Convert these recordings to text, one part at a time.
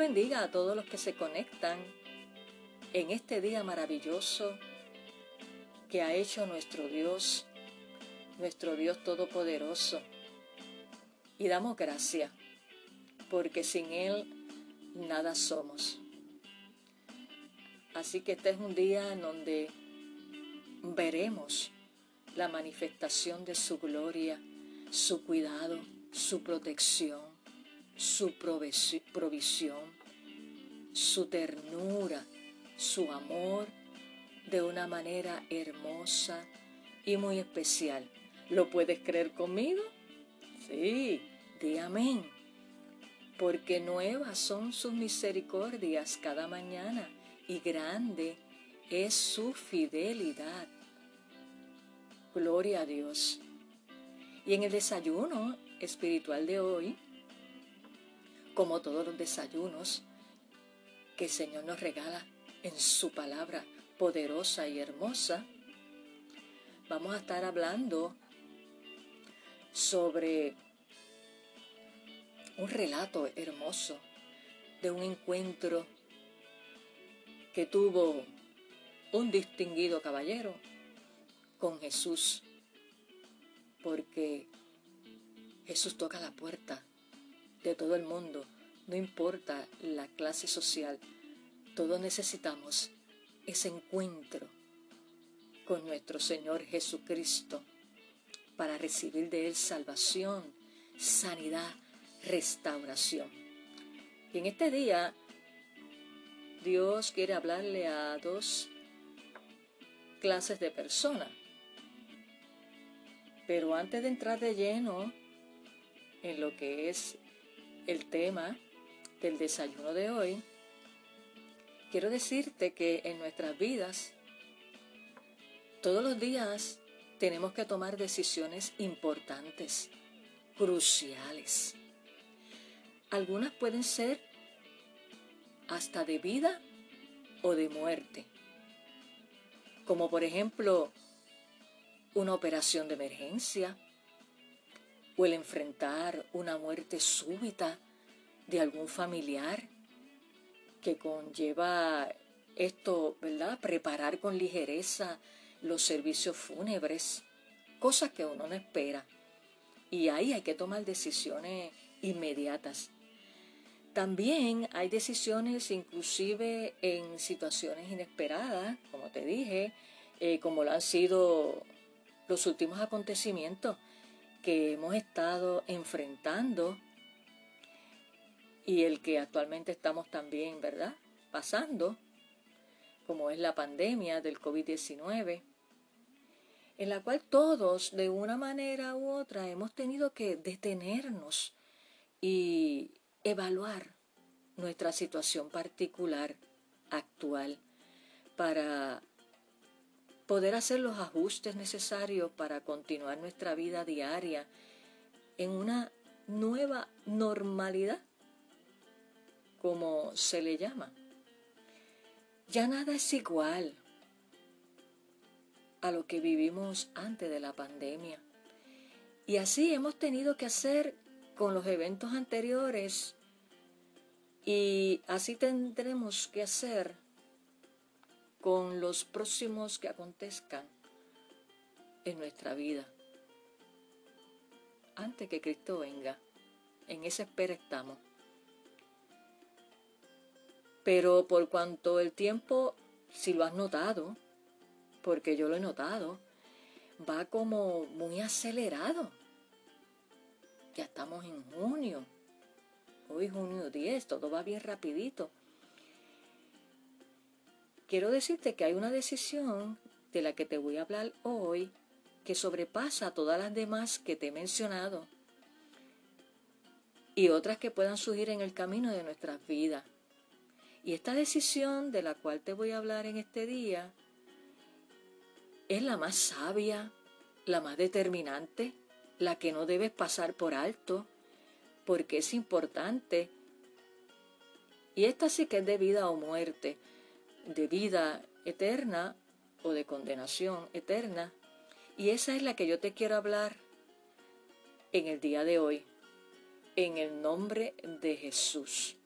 bendiga a todos los que se conectan en este día maravilloso que ha hecho nuestro Dios, nuestro Dios Todopoderoso. Y damos gracias, porque sin Él nada somos. Así que este es un día en donde veremos la manifestación de su gloria, su cuidado, su protección su provisión, su ternura, su amor de una manera hermosa y muy especial. ¿Lo puedes creer conmigo? Sí, di amén. Porque nuevas son sus misericordias cada mañana y grande es su fidelidad. Gloria a Dios. Y en el desayuno espiritual de hoy, como todos los desayunos que el Señor nos regala en su palabra poderosa y hermosa, vamos a estar hablando sobre un relato hermoso de un encuentro que tuvo un distinguido caballero con Jesús, porque Jesús toca la puerta de todo el mundo, no importa la clase social, todos necesitamos ese encuentro con nuestro Señor Jesucristo para recibir de Él salvación, sanidad, restauración. Y en este día Dios quiere hablarle a dos clases de personas. Pero antes de entrar de lleno en lo que es el tema del desayuno de hoy, quiero decirte que en nuestras vidas, todos los días tenemos que tomar decisiones importantes, cruciales. Algunas pueden ser hasta de vida o de muerte, como por ejemplo una operación de emergencia, o el enfrentar una muerte súbita de algún familiar que conlleva esto, ¿verdad? Preparar con ligereza los servicios fúnebres, cosas que uno no espera. Y ahí hay que tomar decisiones inmediatas. También hay decisiones inclusive en situaciones inesperadas, como te dije, eh, como lo han sido los últimos acontecimientos que hemos estado enfrentando y el que actualmente estamos también, ¿verdad? Pasando, como es la pandemia del COVID-19, en la cual todos, de una manera u otra, hemos tenido que detenernos y evaluar nuestra situación particular actual para poder hacer los ajustes necesarios para continuar nuestra vida diaria en una nueva normalidad, como se le llama. Ya nada es igual a lo que vivimos antes de la pandemia. Y así hemos tenido que hacer con los eventos anteriores y así tendremos que hacer con los próximos que acontezcan en nuestra vida. Antes que Cristo venga, en esa espera estamos. Pero por cuanto el tiempo, si lo has notado, porque yo lo he notado, va como muy acelerado. Ya estamos en junio. Hoy junio 10, todo va bien rapidito. Quiero decirte que hay una decisión de la que te voy a hablar hoy que sobrepasa a todas las demás que te he mencionado y otras que puedan surgir en el camino de nuestras vidas. Y esta decisión de la cual te voy a hablar en este día es la más sabia, la más determinante, la que no debes pasar por alto, porque es importante. Y esta sí que es de vida o muerte, de vida eterna o de condenación eterna. Y esa es la que yo te quiero hablar en el día de hoy, en el nombre de Jesús.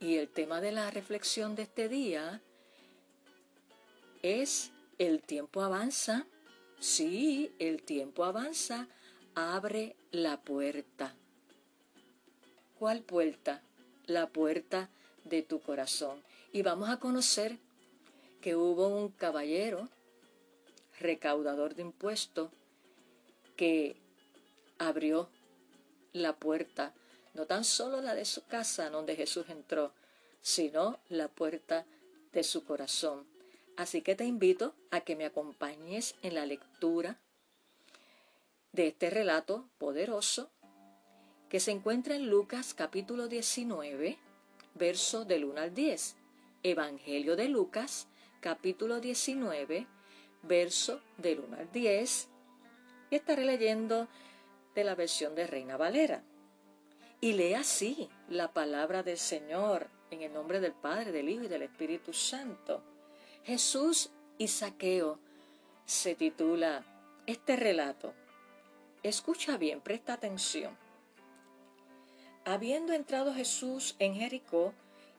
Y el tema de la reflexión de este día es el tiempo avanza. Sí, el tiempo avanza. Abre la puerta. ¿Cuál puerta? La puerta de tu corazón. Y vamos a conocer que hubo un caballero, recaudador de impuestos, que abrió la puerta, no tan solo la de su casa donde Jesús entró, sino la puerta de su corazón. Así que te invito a que me acompañes en la lectura de este relato poderoso que se encuentra en Lucas capítulo 19, verso del 1 al 10. Evangelio de Lucas capítulo 19, verso del 1 al 10. Y estaré leyendo de la versión de Reina Valera. Y lee así la palabra del Señor en el nombre del Padre, del Hijo y del Espíritu Santo. Jesús y Saqueo se titula este relato. Escucha bien, presta atención. Habiendo entrado Jesús en Jericó,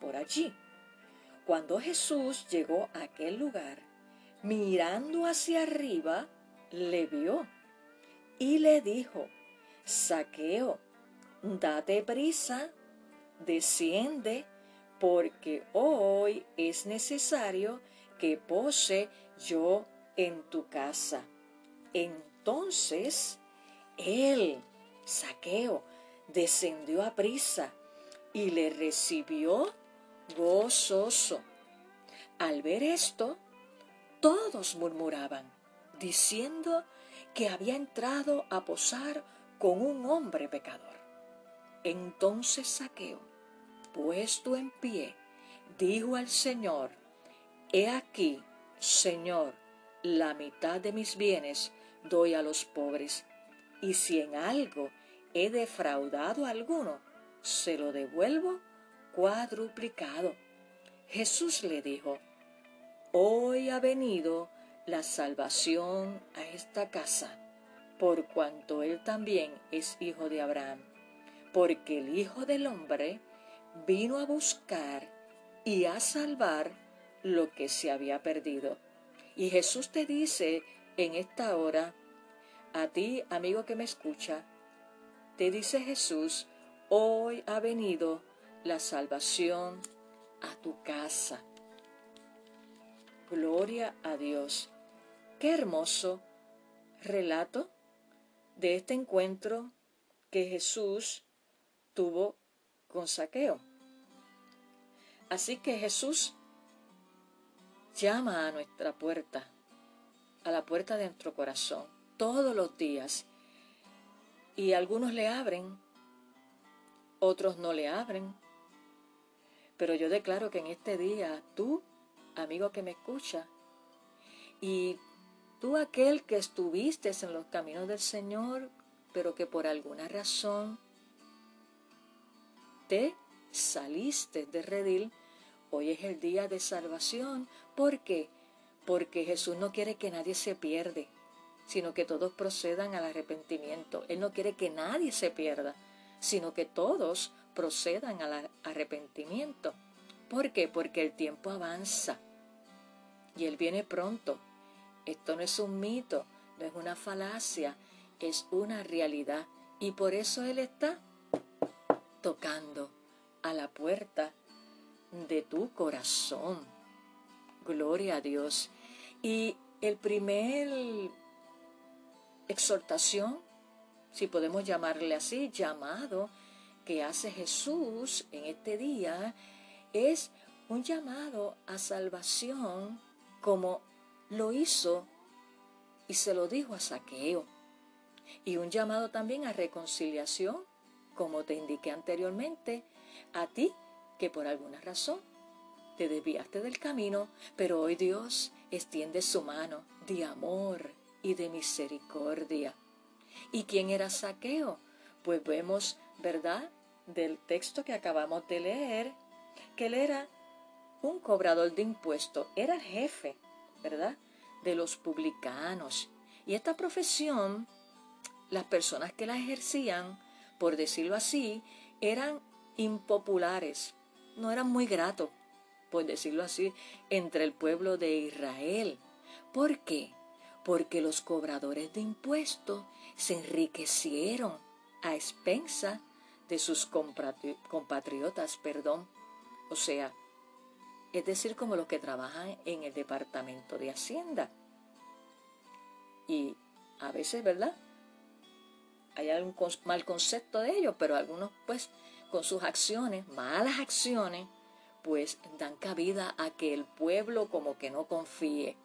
por allí. Cuando Jesús llegó a aquel lugar, mirando hacia arriba, le vio y le dijo, Saqueo, date prisa, desciende, porque hoy es necesario que pose yo en tu casa. Entonces él, Saqueo, descendió a prisa y le recibió gozoso. Al ver esto, todos murmuraban, diciendo que había entrado a posar con un hombre pecador. Entonces Saqueo, puesto en pie, dijo al Señor, He aquí, Señor, la mitad de mis bienes doy a los pobres, y si en algo he defraudado a alguno, se lo devuelvo cuadruplicado. Jesús le dijo, Hoy ha venido la salvación a esta casa por cuanto él también es hijo de Abraham, porque el Hijo del Hombre vino a buscar y a salvar lo que se había perdido. Y Jesús te dice en esta hora, a ti, amigo que me escucha, te dice Jesús, hoy ha venido la salvación a tu casa. Gloria a Dios. Qué hermoso relato de este encuentro que Jesús tuvo con Saqueo. Así que Jesús llama a nuestra puerta, a la puerta de nuestro corazón, todos los días. Y algunos le abren, otros no le abren. Pero yo declaro que en este día tú, amigo que me escucha, y Tú aquel que estuviste en los caminos del Señor, pero que por alguna razón te saliste de redil, hoy es el día de salvación. ¿Por qué? Porque Jesús no quiere que nadie se pierde, sino que todos procedan al arrepentimiento. Él no quiere que nadie se pierda, sino que todos procedan al arrepentimiento. ¿Por qué? Porque el tiempo avanza y Él viene pronto. Esto no es un mito, no es una falacia, es una realidad. Y por eso Él está tocando a la puerta de tu corazón. Gloria a Dios. Y el primer exhortación, si podemos llamarle así, llamado que hace Jesús en este día, es un llamado a salvación como lo hizo y se lo dijo a Saqueo. Y un llamado también a reconciliación, como te indiqué anteriormente, a ti que por alguna razón te desviaste del camino, pero hoy Dios extiende su mano de amor y de misericordia. ¿Y quién era Saqueo? Pues vemos, ¿verdad? Del texto que acabamos de leer, que él era un cobrador de impuestos, era el jefe, ¿verdad? De los publicanos. Y esta profesión, las personas que la ejercían, por decirlo así, eran impopulares, no eran muy gratos por decirlo así, entre el pueblo de Israel. ¿Por qué? Porque los cobradores de impuestos se enriquecieron a expensa de sus compatriotas, perdón. O sea, es decir, como los que trabajan en el departamento de Hacienda. Y a veces, ¿verdad? Hay algún mal concepto de ellos, pero algunos, pues, con sus acciones, malas acciones, pues dan cabida a que el pueblo como que no confíe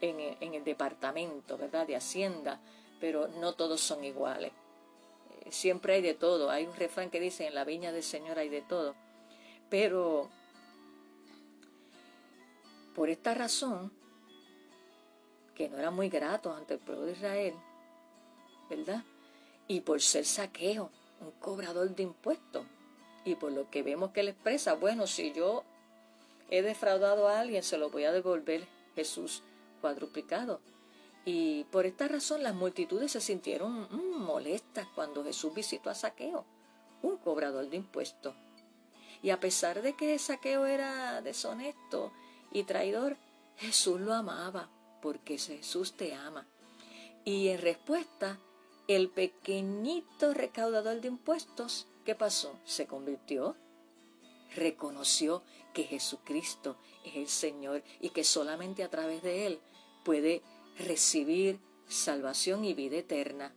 en el, departamento, ¿verdad?, de Hacienda, pero no todos son iguales. Siempre hay de todo. Hay un refrán que dice, en la viña del Señor hay de todo. Pero por esta razón, que no era muy grato ante el pueblo de Israel, ¿verdad? Y por ser saqueo, un cobrador de impuestos, y por lo que vemos que él expresa, bueno, si yo he defraudado a alguien, se lo voy a devolver Jesús cuadruplicado. Y por esta razón las multitudes se sintieron mm, molestas cuando Jesús visitó a Saqueo, un cobrador de impuestos. Y a pesar de que Saqueo era deshonesto y traidor, Jesús lo amaba, porque Jesús te ama. Y en respuesta, el pequeñito recaudador de impuestos ¿Qué pasó? Se convirtió, reconoció que Jesucristo es el Señor y que solamente a través de Él puede recibir salvación y vida eterna.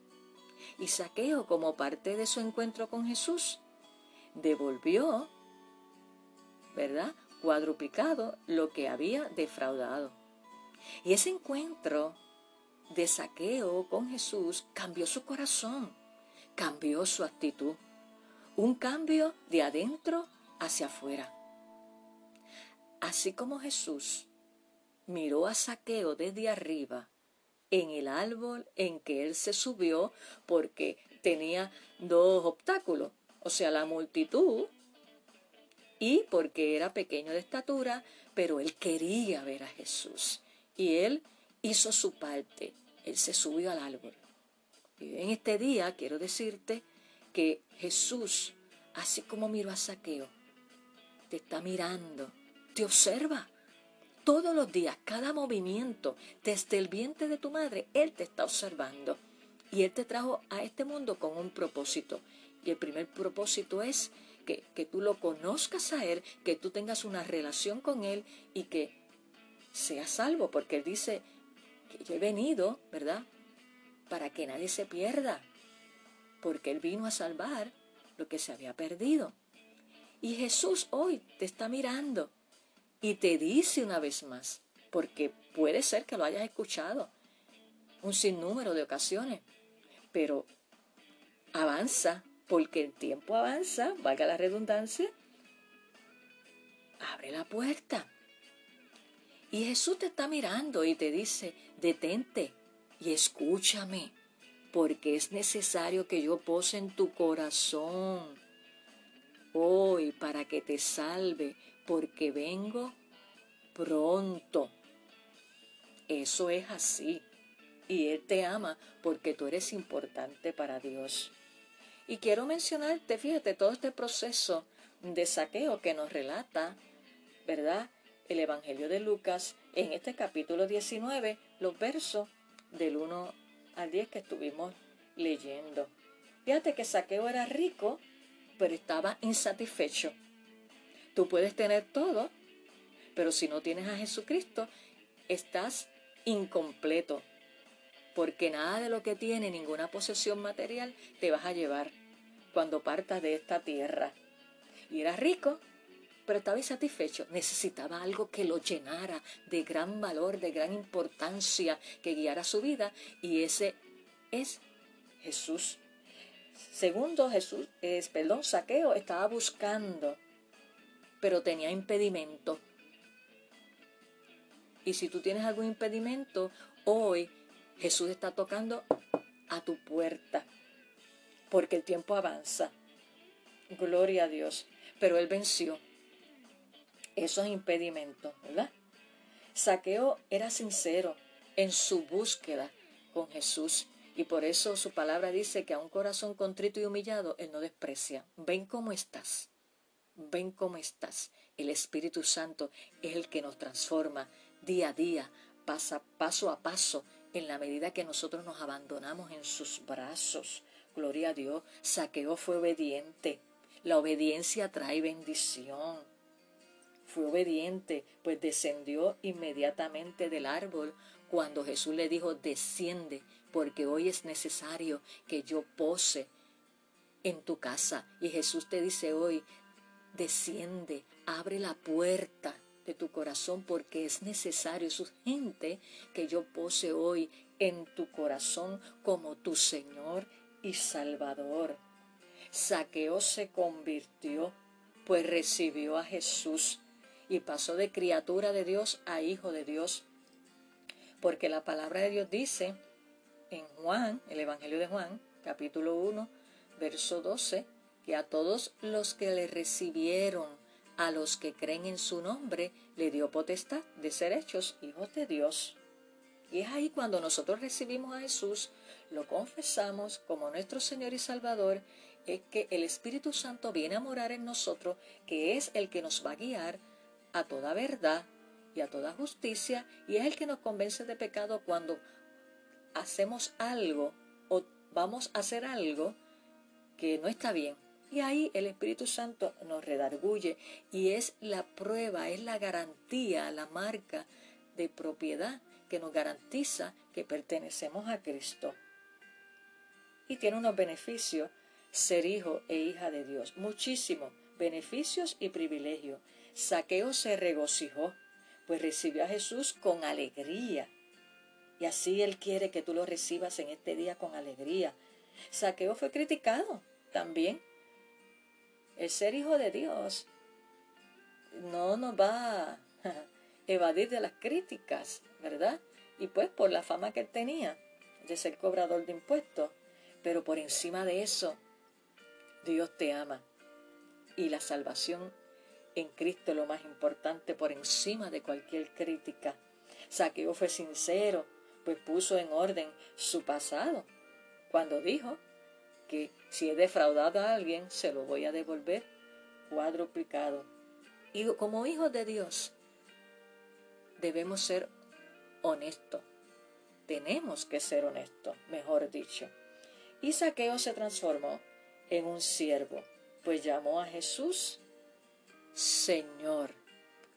Y Saqueo, como parte de su encuentro con Jesús, devolvió, ¿verdad? Cuadruplicado lo que había defraudado. Y ese encuentro de Saqueo con Jesús cambió su corazón, cambió su actitud un cambio de adentro hacia afuera. Así como Jesús miró a Saqueo desde arriba en el árbol en que él se subió porque tenía dos obstáculos, o sea, la multitud y porque era pequeño de estatura, pero él quería ver a Jesús y él hizo su parte, él se subió al árbol. Y en este día quiero decirte que Jesús, así como miró a Saqueo, te está mirando, te observa. Todos los días, cada movimiento, desde el vientre de tu madre, Él te está observando. Y Él te trajo a este mundo con un propósito. Y el primer propósito es que, que tú lo conozcas a Él, que tú tengas una relación con Él y que seas salvo, porque Él dice que yo he venido, ¿verdad? Para que nadie se pierda, porque Él vino a salvar lo que se había perdido. Y Jesús hoy te está mirando y te dice una vez más, porque puede ser que lo hayas escuchado un sinnúmero de ocasiones, pero avanza, porque el tiempo avanza, valga la redundancia, abre la puerta. Y Jesús te está mirando y te dice, detente y escúchame porque es necesario que yo pose en tu corazón hoy para que te salve, porque vengo pronto. Eso es así. Y Él te ama porque tú eres importante para Dios. Y quiero mencionarte, fíjate, todo este proceso de saqueo que nos relata, ¿verdad? El Evangelio de Lucas en este capítulo 19, los versos del 1 al 10 que estuvimos leyendo. Fíjate que Saqueo era rico pero estaba insatisfecho. Tú puedes tener todo, pero si no tienes a Jesucristo, estás incompleto, porque nada de lo que tiene ninguna posesión material te vas a llevar cuando partas de esta tierra. Y era rico, pero estaba insatisfecho. Necesitaba algo que lo llenara de gran valor, de gran importancia, que guiara su vida, y ese es Jesús. Segundo, Jesús, es, perdón, Saqueo estaba buscando, pero tenía impedimento. Y si tú tienes algún impedimento, hoy Jesús está tocando a tu puerta, porque el tiempo avanza. Gloria a Dios. Pero Él venció esos impedimentos, ¿verdad? Saqueo era sincero en su búsqueda con Jesús y por eso su palabra dice que a un corazón contrito y humillado Él no desprecia. Ven cómo estás, ven cómo estás. El Espíritu Santo es el que nos transforma día a día, paso a paso, en la medida que nosotros nos abandonamos en sus brazos. Gloria a Dios, Saqueo fue obediente. La obediencia trae bendición. Fue obediente, pues descendió inmediatamente del árbol cuando Jesús le dijo, desciende, porque hoy es necesario que yo pose en tu casa. Y Jesús te dice hoy, desciende, abre la puerta de tu corazón porque es necesario, es urgente que yo pose hoy en tu corazón como tu Señor y Salvador. Saqueo se convirtió, pues recibió a Jesús y pasó de criatura de Dios a hijo de Dios. Porque la palabra de Dios dice en Juan, el Evangelio de Juan, capítulo 1, verso 12, que a todos los que le recibieron, a los que creen en su nombre, le dio potestad de ser hechos hijos de Dios. Y es ahí cuando nosotros recibimos a Jesús, lo confesamos como nuestro Señor y Salvador, es que el Espíritu Santo viene a morar en nosotros, que es el que nos va a guiar a toda verdad y a toda justicia, y es el que nos convence de pecado cuando hacemos algo o vamos a hacer algo que no está bien. Y ahí el Espíritu Santo nos redarguye y es la prueba, es la garantía, la marca de propiedad que nos garantiza que pertenecemos a Cristo. Y tiene unos beneficios ser hijo e hija de Dios. Muchísimos beneficios y privilegios. Saqueo se regocijó, pues recibió a Jesús con alegría. Y así Él quiere que tú lo recibas en este día con alegría. Saqueo fue criticado también. El ser hijo de Dios no nos va a evadir de las críticas, ¿verdad? Y pues por la fama que él tenía de ser cobrador de impuestos. Pero por encima de eso, Dios te ama. Y la salvación en Cristo es lo más importante por encima de cualquier crítica. Saqueo fue sincero, pues puso en orden su pasado, cuando dijo si he defraudado a alguien, se lo voy a devolver cuadruplicado. Y como hijos de Dios, debemos ser honestos. Tenemos que ser honestos, mejor dicho. Y Saqueo se transformó en un siervo, pues llamó a Jesús Señor.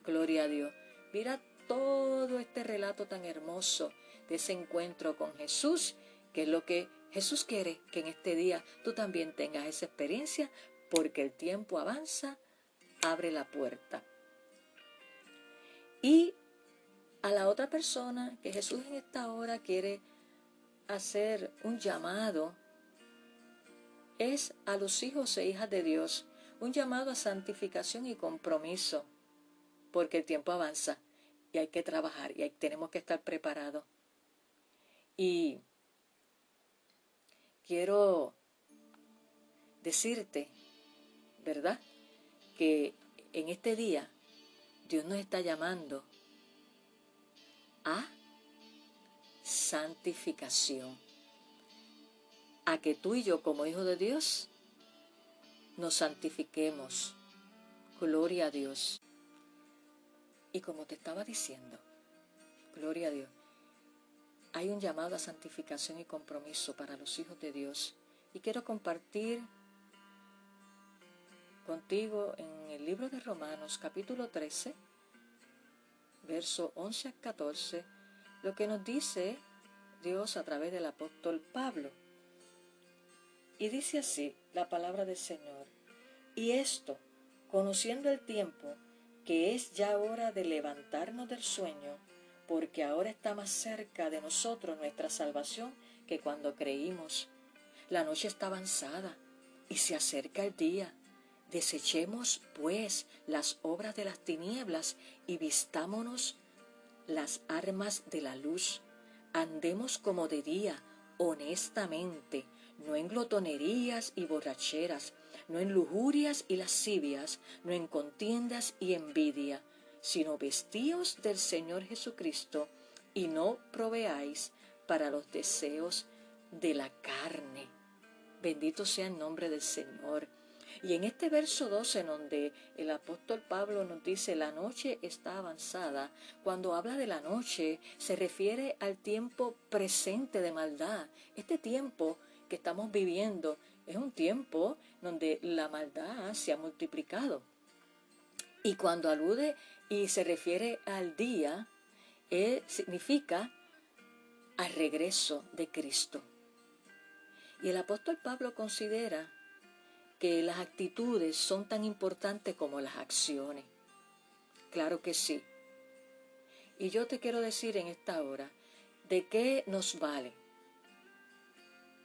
Gloria a Dios. Mira todo este relato tan hermoso de ese encuentro con Jesús, que es lo que Jesús quiere que en este día tú también tengas esa experiencia, porque el tiempo avanza, abre la puerta. Y a la otra persona que Jesús en esta hora quiere hacer un llamado es a los hijos e hijas de Dios un llamado a santificación y compromiso, porque el tiempo avanza y hay que trabajar y hay, tenemos que estar preparados. Y quiero decirte, ¿verdad? Que en este día Dios nos está llamando a santificación a que tú y yo como hijos de Dios nos santifiquemos. Gloria a Dios. Y como te estaba diciendo, gloria a Dios, hay un llamado a santificación y compromiso para los hijos de Dios. Y quiero compartir contigo en el libro de Romanos capítulo 13, verso 11 a 14, lo que nos dice Dios a través del apóstol Pablo. Y dice así la palabra del Señor. Y esto, conociendo el tiempo, que es ya hora de levantarnos del sueño, porque ahora está más cerca de nosotros nuestra salvación que cuando creímos. La noche está avanzada y se acerca el día. Desechemos, pues, las obras de las tinieblas y vistámonos las armas de la luz. Andemos como de día, honestamente, no en glotonerías y borracheras, no en lujurias y lascivias, no en contiendas y envidia, sino vestíos del Señor Jesucristo y no proveáis para los deseos de la carne. Bendito sea el nombre del Señor. Y en este verso 12, en donde el apóstol Pablo nos dice, la noche está avanzada, cuando habla de la noche, se refiere al tiempo presente de maldad. Este tiempo que estamos viviendo es un tiempo donde la maldad se ha multiplicado. Y cuando alude y se refiere al día, eh, significa al regreso de Cristo. Y el apóstol Pablo considera que las actitudes son tan importantes como las acciones. Claro que sí. Y yo te quiero decir en esta hora, ¿de qué nos vale?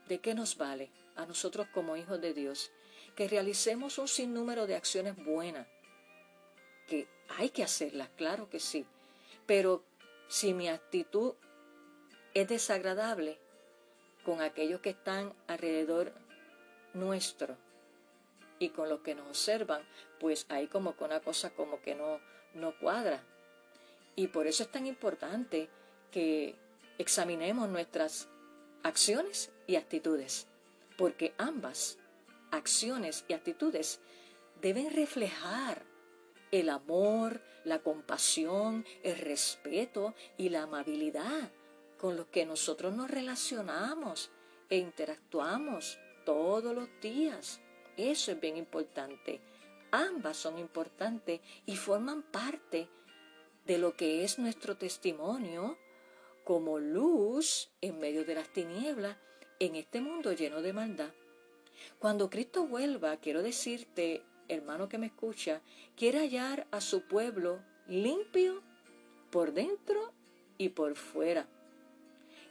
¿De qué nos vale a nosotros como hijos de Dios que realicemos un sinnúmero de acciones buenas? Que hay que hacerlas, claro que sí. Pero si mi actitud es desagradable con aquellos que están alrededor nuestro y con los que nos observan, pues hay como que una cosa como que no, no cuadra. Y por eso es tan importante que examinemos nuestras acciones y actitudes, porque ambas acciones y actitudes deben reflejar el amor, la compasión, el respeto y la amabilidad con los que nosotros nos relacionamos e interactuamos todos los días. Eso es bien importante. Ambas son importantes y forman parte de lo que es nuestro testimonio como luz en medio de las tinieblas en este mundo lleno de maldad. Cuando Cristo vuelva, quiero decirte, hermano que me escucha, quiere hallar a su pueblo limpio por dentro y por fuera.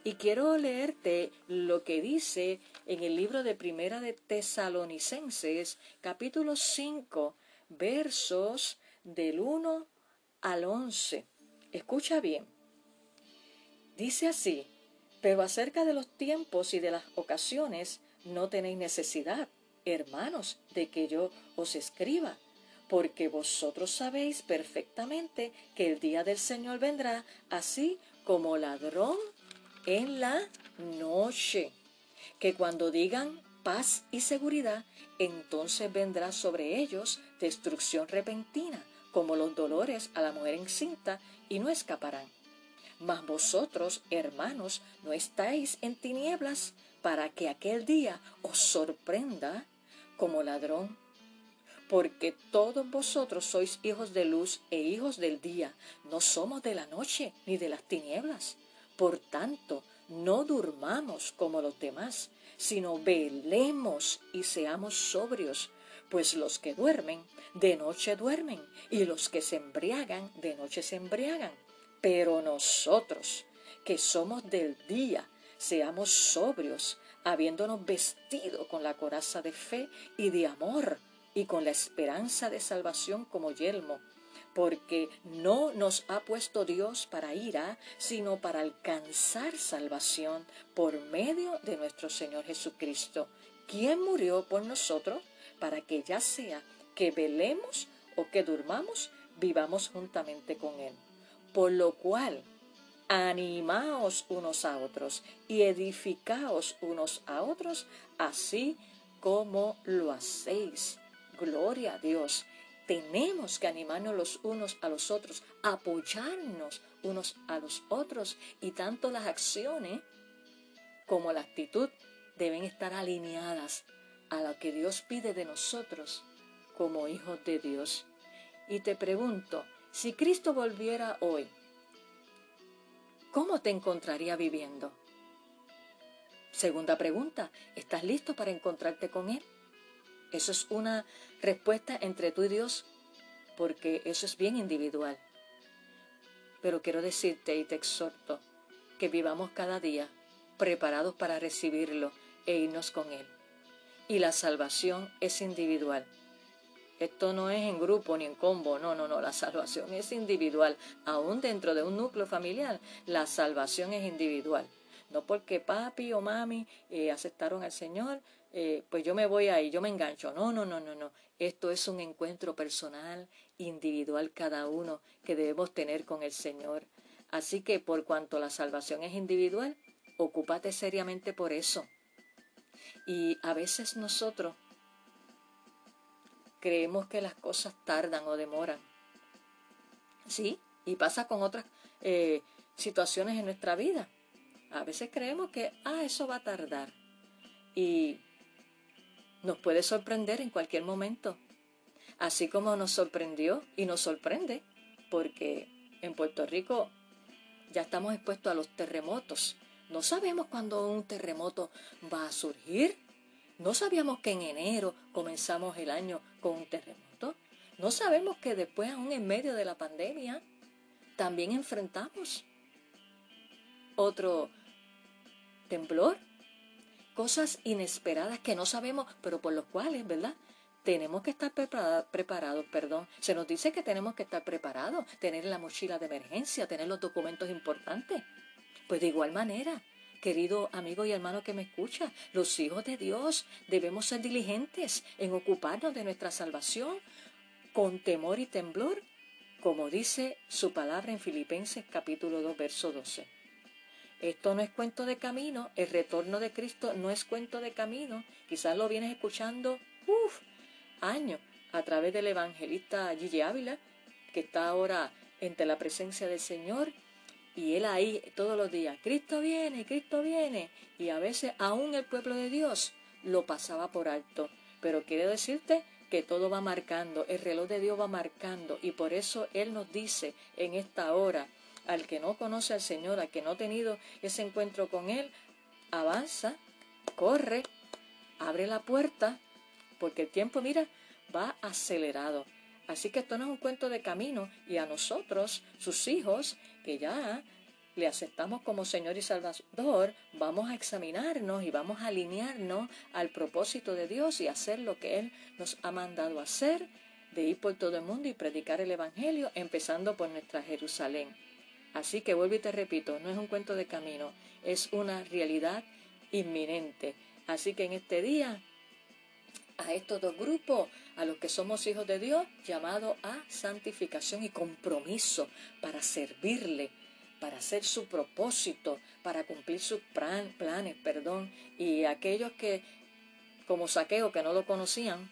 Y quiero leerte lo que dice en el libro de Primera de Tesalonicenses, capítulo 5, versos del 1 al 11. Escucha bien. Dice así, pero acerca de los tiempos y de las ocasiones no tenéis necesidad, hermanos, de que yo os escriba, porque vosotros sabéis perfectamente que el día del Señor vendrá así como ladrón en la noche, que cuando digan paz y seguridad, entonces vendrá sobre ellos destrucción repentina, como los dolores a la mujer encinta, y no escaparán. Mas vosotros, hermanos, no estáis en tinieblas para que aquel día os sorprenda como ladrón. Porque todos vosotros sois hijos de luz e hijos del día, no somos de la noche ni de las tinieblas. Por tanto, no durmamos como los demás, sino velemos y seamos sobrios, pues los que duermen, de noche duermen, y los que se embriagan, de noche se embriagan. Pero nosotros, que somos del día, seamos sobrios, habiéndonos vestido con la coraza de fe y de amor, y con la esperanza de salvación como yelmo porque no nos ha puesto Dios para ira, sino para alcanzar salvación por medio de nuestro Señor Jesucristo, quien murió por nosotros para que ya sea que velemos o que durmamos, vivamos juntamente con Él. Por lo cual, animaos unos a otros y edificaos unos a otros, así como lo hacéis. Gloria a Dios tenemos que animarnos los unos a los otros, apoyarnos unos a los otros y tanto las acciones como la actitud deben estar alineadas a lo que Dios pide de nosotros como hijos de Dios. Y te pregunto, si Cristo volviera hoy, ¿cómo te encontraría viviendo? Segunda pregunta, ¿estás listo para encontrarte con Él? Eso es una respuesta entre tú y Dios, porque eso es bien individual. Pero quiero decirte y te exhorto que vivamos cada día preparados para recibirlo e irnos con Él. Y la salvación es individual. Esto no es en grupo ni en combo, no, no, no, la salvación es individual. Aún dentro de un núcleo familiar, la salvación es individual. No porque papi o mami eh, aceptaron al Señor, eh, pues yo me voy ahí, yo me engancho. No, no, no, no, no. Esto es un encuentro personal, individual cada uno que debemos tener con el Señor. Así que por cuanto la salvación es individual, ocúpate seriamente por eso. Y a veces nosotros creemos que las cosas tardan o demoran. Sí, y pasa con otras eh, situaciones en nuestra vida. A veces creemos que, ah, eso va a tardar. Y nos puede sorprender en cualquier momento. Así como nos sorprendió y nos sorprende, porque en Puerto Rico ya estamos expuestos a los terremotos. No sabemos cuándo un terremoto va a surgir. No sabíamos que en enero comenzamos el año con un terremoto. No sabemos que después, aún en medio de la pandemia, también enfrentamos otro temblor. Cosas inesperadas que no sabemos, pero por los cuales, ¿verdad? tenemos que estar preparados, perdón. Se nos dice que tenemos que estar preparados, tener la mochila de emergencia, tener los documentos importantes. Pues de igual manera, querido amigo y hermano que me escucha, los hijos de Dios debemos ser diligentes en ocuparnos de nuestra salvación con temor y temblor, como dice su palabra en Filipenses capítulo 2, verso 12. Esto no es cuento de camino, el retorno de Cristo no es cuento de camino. Quizás lo vienes escuchando, uff, años a través del evangelista Gigi Ávila, que está ahora entre la presencia del Señor, y él ahí todos los días, Cristo viene, Cristo viene, y a veces aún el pueblo de Dios lo pasaba por alto. Pero quiero decirte que todo va marcando, el reloj de Dios va marcando, y por eso Él nos dice en esta hora, al que no conoce al Señor, al que no ha tenido ese encuentro con Él, avanza, corre, abre la puerta, porque el tiempo, mira, va acelerado. Así que esto no es un cuento de camino y a nosotros, sus hijos, que ya le aceptamos como Señor y Salvador, vamos a examinarnos y vamos a alinearnos al propósito de Dios y hacer lo que Él nos ha mandado hacer, de ir por todo el mundo y predicar el Evangelio, empezando por nuestra Jerusalén. Así que vuelvo y te repito, no es un cuento de camino, es una realidad inminente. Así que en este día a estos dos grupos, a los que somos hijos de Dios, llamados a santificación y compromiso para servirle, para hacer su propósito, para cumplir sus planes, perdón, y aquellos que, como saqueo, que no lo conocían,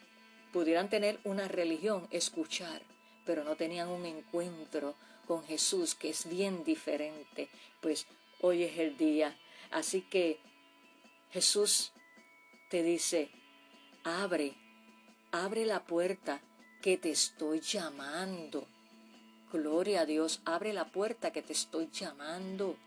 pudieran tener una religión, escuchar, pero no tenían un encuentro con Jesús, que es bien diferente, pues hoy es el día. Así que Jesús te dice, Abre, abre la puerta que te estoy llamando. Gloria a Dios, abre la puerta que te estoy llamando.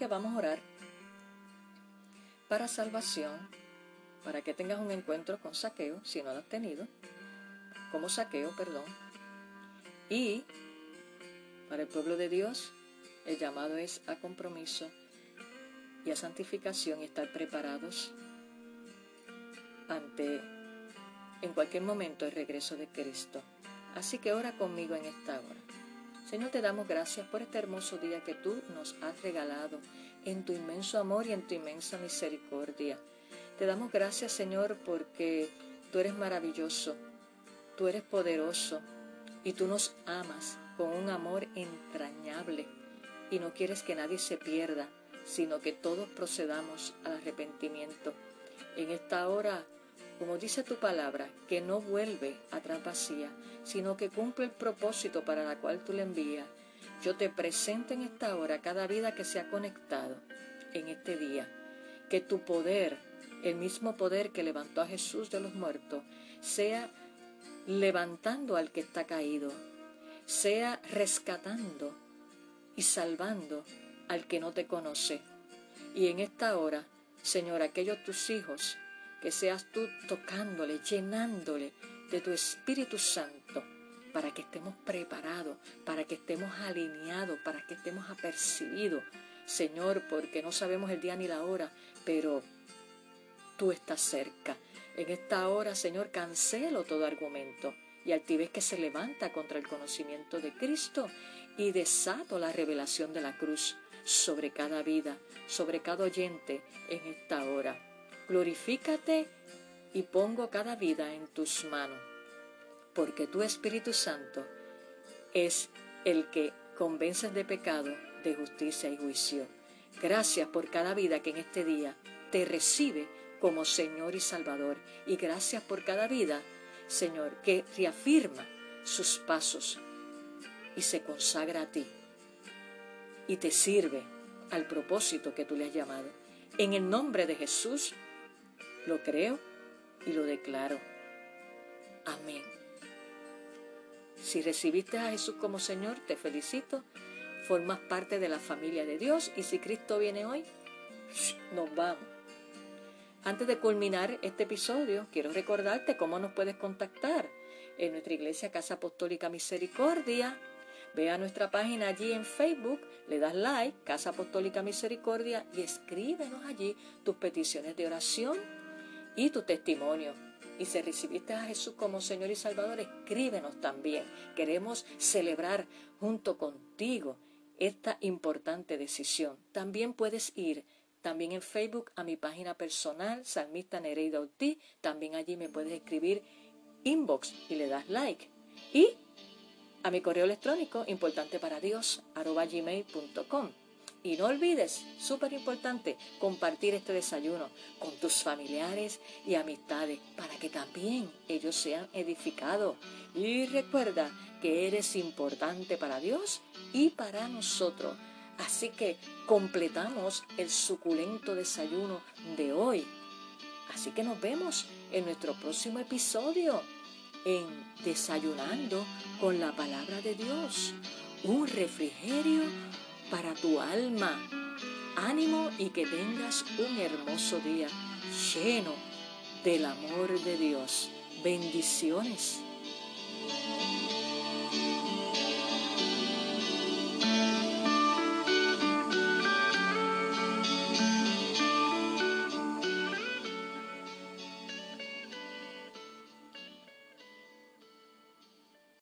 Que vamos a orar para salvación, para que tengas un encuentro con saqueo, si no lo has tenido, como saqueo, perdón. Y para el pueblo de Dios, el llamado es a compromiso y a santificación y estar preparados ante en cualquier momento el regreso de Cristo. Así que ora conmigo en esta hora. Señor, te damos gracias por este hermoso día que tú nos has regalado en tu inmenso amor y en tu inmensa misericordia. Te damos gracias, Señor, porque tú eres maravilloso, tú eres poderoso y tú nos amas con un amor entrañable y no quieres que nadie se pierda, sino que todos procedamos al arrepentimiento. En esta hora, como dice tu palabra, que no vuelve atrás vacía, sino que cumple el propósito para la cual tú le envías. Yo te presento en esta hora cada vida que se ha conectado en este día. Que tu poder, el mismo poder que levantó a Jesús de los muertos, sea levantando al que está caído, sea rescatando y salvando al que no te conoce. Y en esta hora, Señor, aquellos tus hijos, que seas tú tocándole, llenándole de tu Espíritu Santo, para que estemos preparados, para que estemos alineados, para que estemos apercibidos, Señor, porque no sabemos el día ni la hora, pero tú estás cerca. En esta hora, Señor, cancelo todo argumento y altivez que se levanta contra el conocimiento de Cristo y desato la revelación de la cruz sobre cada vida, sobre cada oyente en esta hora. Glorifícate y pongo cada vida en tus manos, porque tu Espíritu Santo es el que convences de pecado, de justicia y juicio. Gracias por cada vida que en este día te recibe como Señor y Salvador. Y gracias por cada vida, Señor, que reafirma sus pasos y se consagra a ti y te sirve al propósito que tú le has llamado. En el nombre de Jesús lo creo y lo declaro. Amén. Si recibiste a Jesús como Señor, te felicito. Formas parte de la familia de Dios y si Cristo viene hoy, nos vamos. Antes de culminar este episodio, quiero recordarte cómo nos puedes contactar en nuestra iglesia Casa Apostólica Misericordia Ve a nuestra página allí en Facebook, le das like, Casa Apostólica Misericordia, y escríbenos allí tus peticiones de oración y tu testimonio. Y si recibiste a Jesús como Señor y Salvador, escríbenos también. Queremos celebrar junto contigo esta importante decisión. También puedes ir también en Facebook a mi página personal, Salmista Nereida Ortiz. También allí me puedes escribir inbox y le das like. Y a mi correo electrónico importante para Dios gmail.com. Y no olvides, súper importante, compartir este desayuno con tus familiares y amistades para que también ellos sean edificados. Y recuerda que eres importante para Dios y para nosotros. Así que completamos el suculento desayuno de hoy. Así que nos vemos en nuestro próximo episodio en Desayunando con la palabra de Dios, un refrigerio para tu alma. Ánimo y que tengas un hermoso día lleno del amor de Dios. Bendiciones.